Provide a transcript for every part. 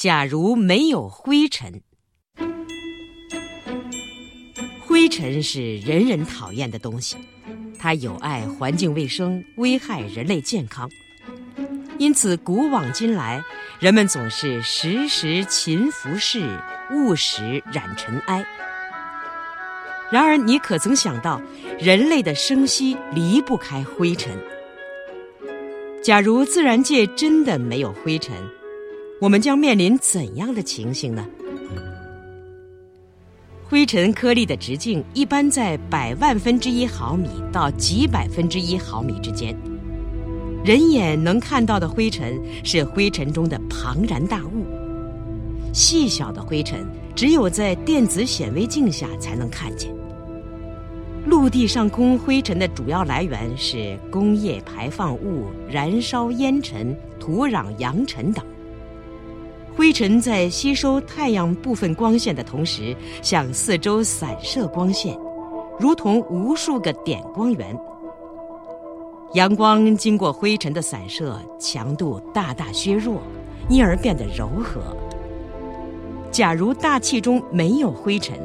假如没有灰尘，灰尘是人人讨厌的东西，它有碍环境卫生，危害人类健康。因此，古往今来，人们总是时时勤拂拭，勿使染尘埃。然而，你可曾想到，人类的生息离不开灰尘？假如自然界真的没有灰尘，我们将面临怎样的情形呢？灰尘颗粒的直径一般在百万分之一毫米到几百分之一毫米之间。人眼能看到的灰尘是灰尘中的庞然大物，细小的灰尘只有在电子显微镜下才能看见。陆地上空灰尘的主要来源是工业排放物、燃烧烟尘、土壤扬尘等。灰尘在吸收太阳部分光线的同时，向四周散射光线，如同无数个点光源。阳光经过灰尘的散射，强度大大削弱，因而变得柔和。假如大气中没有灰尘，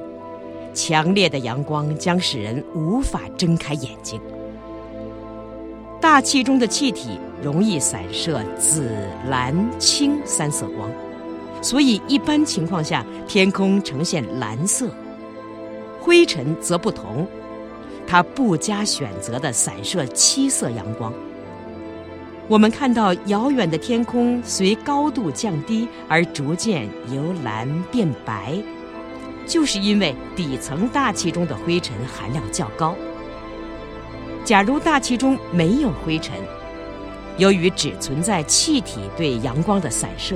强烈的阳光将使人无法睁开眼睛。大气中的气体容易散射紫、蓝、青三色光，所以一般情况下天空呈现蓝色。灰尘则不同。它不加选择的散射七色阳光。我们看到遥远的天空随高度降低而逐渐由蓝变白，就是因为底层大气中的灰尘含量较高。假如大气中没有灰尘，由于只存在气体对阳光的散射，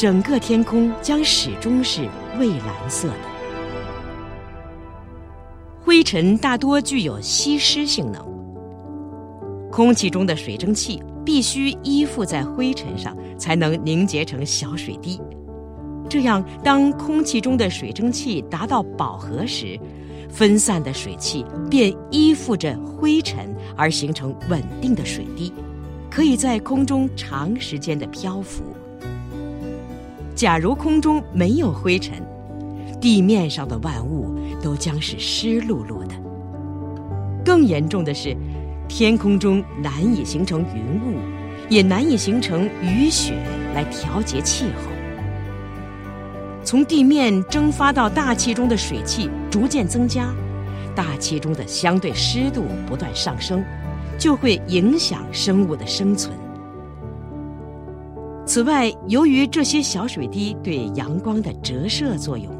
整个天空将始终是蔚蓝色的。灰尘大多具有吸湿性能，空气中的水蒸气必须依附在灰尘上才能凝结成小水滴。这样，当空气中的水蒸气达到饱和时，分散的水汽便依附着灰尘而形成稳定的水滴，可以在空中长时间的漂浮。假如空中没有灰尘，地面上的万物都将是湿漉漉的。更严重的是，天空中难以形成云雾，也难以形成雨雪来调节气候。从地面蒸发到大气中的水汽逐渐增加，大气中的相对湿度不断上升，就会影响生物的生存。此外，由于这些小水滴对阳光的折射作用。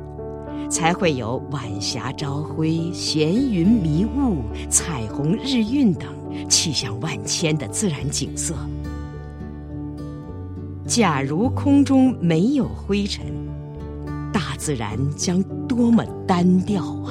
才会有晚霞朝晖、闲云迷雾、彩虹日晕等气象万千的自然景色。假如空中没有灰尘，大自然将多么单调啊！